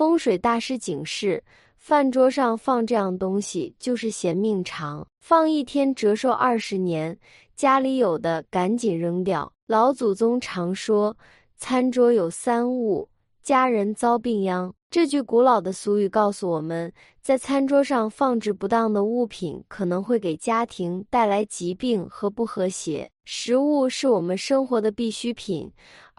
风水大师警示：饭桌上放这样东西就是嫌命长，放一天折寿二十年。家里有的赶紧扔掉。老祖宗常说：“餐桌有三物，家人遭病殃。”这句古老的俗语告诉我们，在餐桌上放置不当的物品，可能会给家庭带来疾病和不和谐。食物是我们生活的必需品，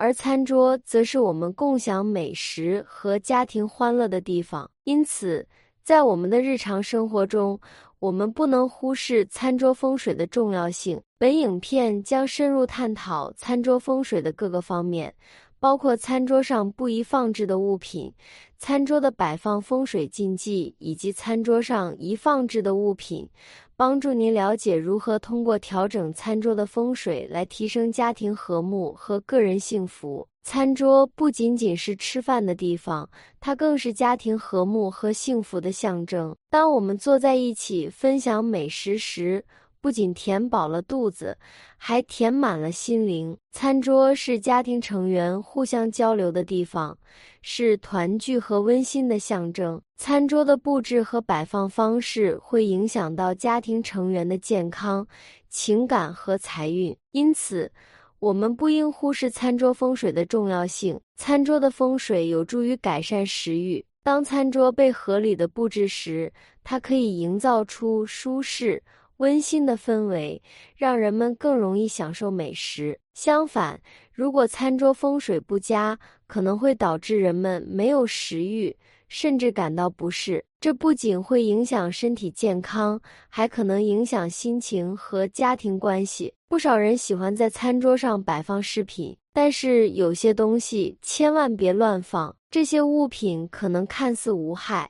而餐桌则是我们共享美食和家庭欢乐的地方。因此，在我们的日常生活中，我们不能忽视餐桌风水的重要性。本影片将深入探讨餐桌风水的各个方面。包括餐桌上不宜放置的物品、餐桌的摆放风水禁忌，以及餐桌上宜放置的物品，帮助您了解如何通过调整餐桌的风水来提升家庭和睦和个人幸福。餐桌不仅仅是吃饭的地方，它更是家庭和睦和幸福的象征。当我们坐在一起分享美食时，不仅填饱了肚子，还填满了心灵。餐桌是家庭成员互相交流的地方，是团聚和温馨的象征。餐桌的布置和摆放方式会影响到家庭成员的健康、情感和财运，因此我们不应忽视餐桌风水的重要性。餐桌的风水有助于改善食欲。当餐桌被合理的布置时，它可以营造出舒适。温馨的氛围让人们更容易享受美食。相反，如果餐桌风水不佳，可能会导致人们没有食欲，甚至感到不适。这不仅会影响身体健康，还可能影响心情和家庭关系。不少人喜欢在餐桌上摆放饰品，但是有些东西千万别乱放。这些物品可能看似无害。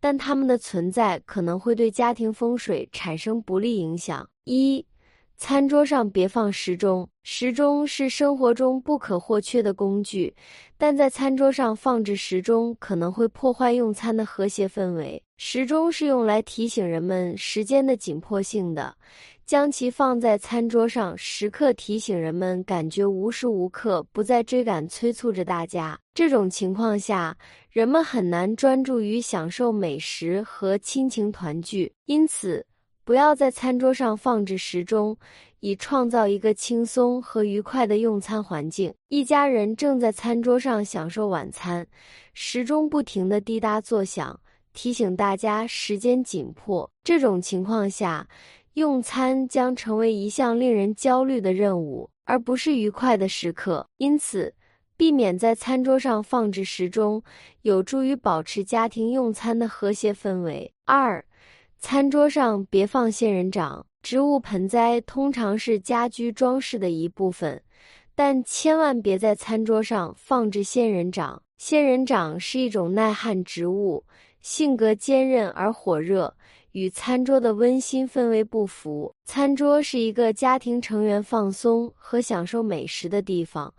但它们的存在可能会对家庭风水产生不利影响。一，餐桌上别放时钟。时钟是生活中不可或缺的工具，但在餐桌上放置时钟可能会破坏用餐的和谐氛围。时钟是用来提醒人们时间的紧迫性的。将其放在餐桌上，时刻提醒人们，感觉无时无刻不在追赶、催促着大家。这种情况下，人们很难专注于享受美食和亲情团聚。因此，不要在餐桌上放置时钟，以创造一个轻松和愉快的用餐环境。一家人正在餐桌上享受晚餐，时钟不停地滴答作响，提醒大家时间紧迫。这种情况下，用餐将成为一项令人焦虑的任务，而不是愉快的时刻。因此，避免在餐桌上放置时钟，有助于保持家庭用餐的和谐氛围。二，餐桌上别放仙人掌。植物盆栽通常是家居装饰的一部分，但千万别在餐桌上放置仙人掌。仙人掌是一种耐旱植物，性格坚韧而火热。与餐桌的温馨氛围不符。餐桌是一个家庭成员放松和享受美食的地方，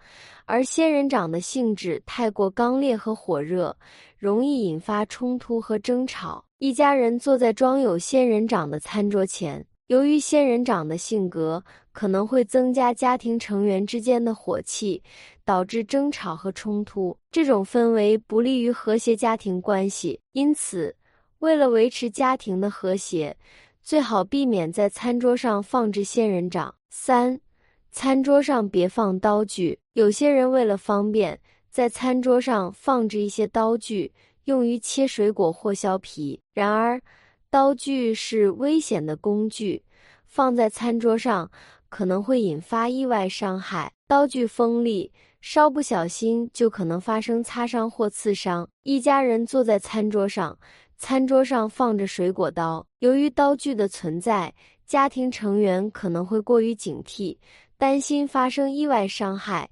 而仙人掌的性质太过刚烈和火热，容易引发冲突和争吵。一家人坐在装有仙人掌的餐桌前，由于仙人掌的性格可能会增加家庭成员之间的火气，导致争吵和冲突。这种氛围不利于和谐家庭关系，因此。为了维持家庭的和谐，最好避免在餐桌上放置仙人掌。三，餐桌上别放刀具。有些人为了方便，在餐桌上放置一些刀具，用于切水果或削皮。然而，刀具是危险的工具，放在餐桌上可能会引发意外伤害。刀具锋利，稍不小心就可能发生擦伤或刺伤。一家人坐在餐桌上。餐桌上放着水果刀，由于刀具的存在，家庭成员可能会过于警惕，担心发生意外伤害，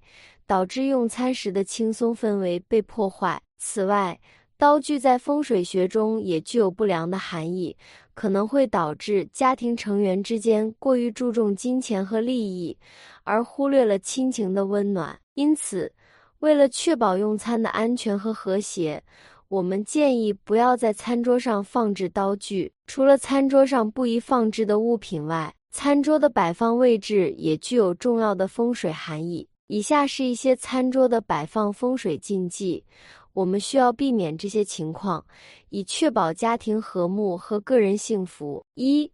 导致用餐时的轻松氛围被破坏。此外，刀具在风水学中也具有不良的含义，可能会导致家庭成员之间过于注重金钱和利益，而忽略了亲情的温暖。因此，为了确保用餐的安全和和谐。我们建议不要在餐桌上放置刀具。除了餐桌上不宜放置的物品外，餐桌的摆放位置也具有重要的风水含义。以下是一些餐桌的摆放风水禁忌，我们需要避免这些情况，以确保家庭和睦和个人幸福。一、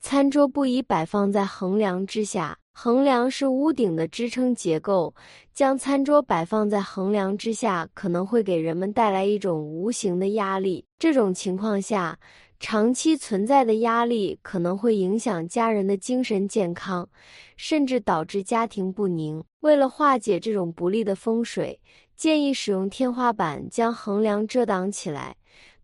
餐桌不宜摆放在横梁之下。横梁是屋顶的支撑结构，将餐桌摆放在横梁之下，可能会给人们带来一种无形的压力。这种情况下，长期存在的压力可能会影响家人的精神健康，甚至导致家庭不宁。为了化解这种不利的风水，建议使用天花板将横梁遮挡起来，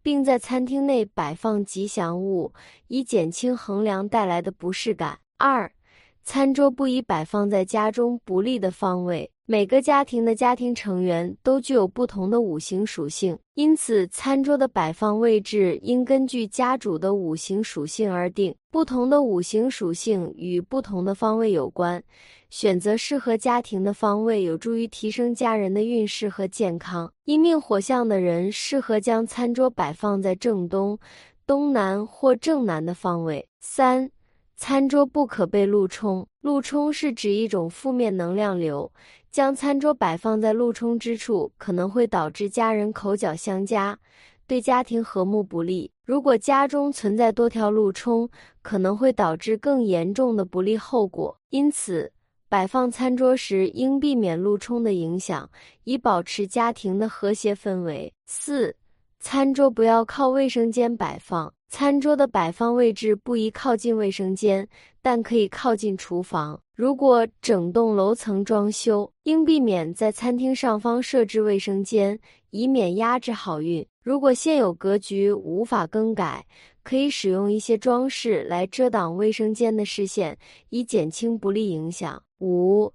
并在餐厅内摆放吉祥物，以减轻横梁带来的不适感。二。餐桌不宜摆放在家中不利的方位。每个家庭的家庭成员都具有不同的五行属性，因此餐桌的摆放位置应根据家主的五行属性而定。不同的五行属性与不同的方位有关，选择适合家庭的方位有助于提升家人的运势和健康。因命火象的人适合将餐桌摆放在正东、东南或正南的方位。三。餐桌不可被路冲，路冲是指一种负面能量流，将餐桌摆放在路冲之处，可能会导致家人口角相加，对家庭和睦不利。如果家中存在多条路冲，可能会导致更严重的不利后果。因此，摆放餐桌时应避免路冲的影响，以保持家庭的和谐氛围。四。餐桌不要靠卫生间摆放，餐桌的摆放位置不宜靠近卫生间，但可以靠近厨房。如果整栋楼层装修，应避免在餐厅上方设置卫生间，以免压制好运。如果现有格局无法更改，可以使用一些装饰来遮挡卫生间的视线，以减轻不利影响。五。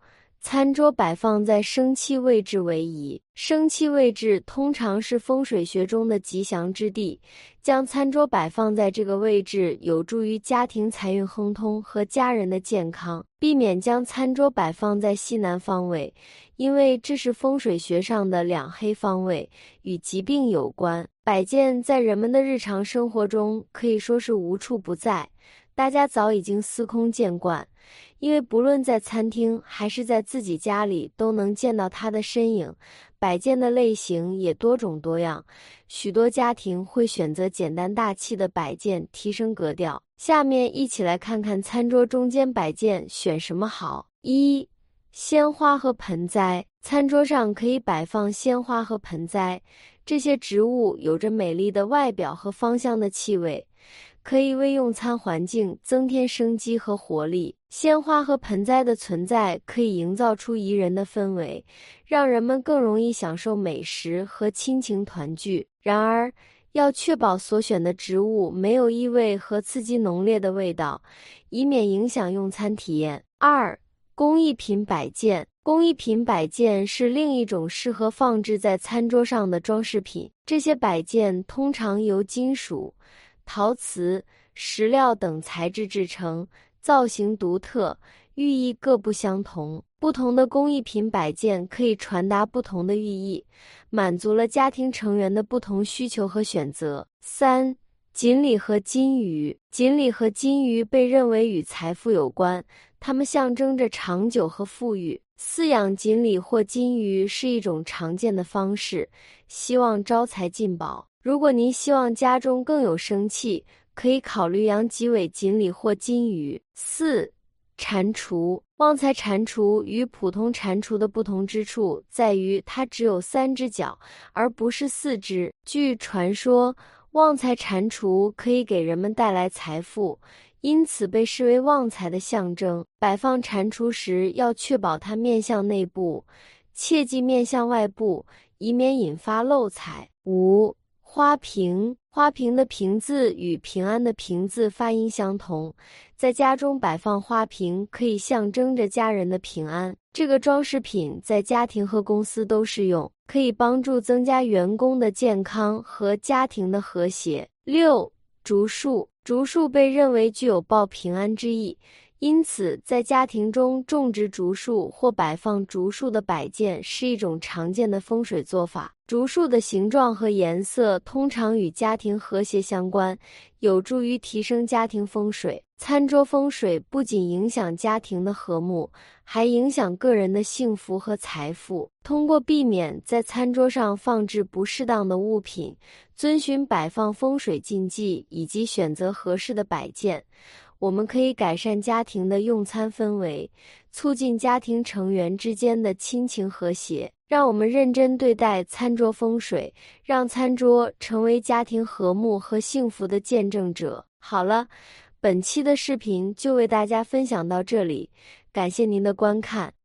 餐桌摆放在生气位置为宜，生气位置通常是风水学中的吉祥之地。将餐桌摆放在这个位置，有助于家庭财运亨通和家人的健康。避免将餐桌摆放在西南方位，因为这是风水学上的两黑方位，与疾病有关。摆件在人们的日常生活中可以说是无处不在。大家早已经司空见惯，因为不论在餐厅还是在自己家里，都能见到它的身影。摆件的类型也多种多样，许多家庭会选择简单大气的摆件，提升格调。下面一起来看看餐桌中间摆件选什么好。一、鲜花和盆栽，餐桌上可以摆放鲜花和盆栽，这些植物有着美丽的外表和芳香的气味。可以为用餐环境增添生机和活力。鲜花和盆栽的存在可以营造出宜人的氛围，让人们更容易享受美食和亲情团聚。然而，要确保所选的植物没有异味和刺激浓烈的味道，以免影响用餐体验。二、工艺品摆件。工艺品摆件是另一种适合放置在餐桌上的装饰品。这些摆件通常由金属。陶瓷、石料等材质制成，造型独特，寓意各不相同。不同的工艺品摆件可以传达不同的寓意，满足了家庭成员的不同需求和选择。三、锦鲤和金鱼。锦鲤和金鱼被认为与财富有关，它们象征着长久和富裕。饲养锦鲤或金鱼是一种常见的方式，希望招财进宝。如果您希望家中更有生气，可以考虑养几尾锦鲤或金鱼。四、蟾蜍，旺财蟾蜍与普通蟾蜍的不同之处在于它只有三只脚，而不是四只。据传说，旺财蟾蜍可以给人们带来财富，因此被视为旺财的象征。摆放蟾蜍时，要确保它面向内部，切忌面向外部，以免引发漏财。五。花瓶，花瓶的瓶字与平安的瓶字发音相同，在家中摆放花瓶可以象征着家人的平安。这个装饰品在家庭和公司都适用，可以帮助增加员工的健康和家庭的和谐。六，竹树，竹树被认为具有报平安之意。因此，在家庭中种植竹树或摆放竹树的摆件是一种常见的风水做法。竹树的形状和颜色通常与家庭和谐相关，有助于提升家庭风水。餐桌风水不仅影响家庭的和睦，还影响个人的幸福和财富。通过避免在餐桌上放置不适当的物品，遵循摆放风水禁忌，以及选择合适的摆件，我们可以改善家庭的用餐氛围，促进家庭成员之间的亲情和谐。让我们认真对待餐桌风水，让餐桌成为家庭和睦和幸福的见证者。好了。本期的视频就为大家分享到这里，感谢您的观看。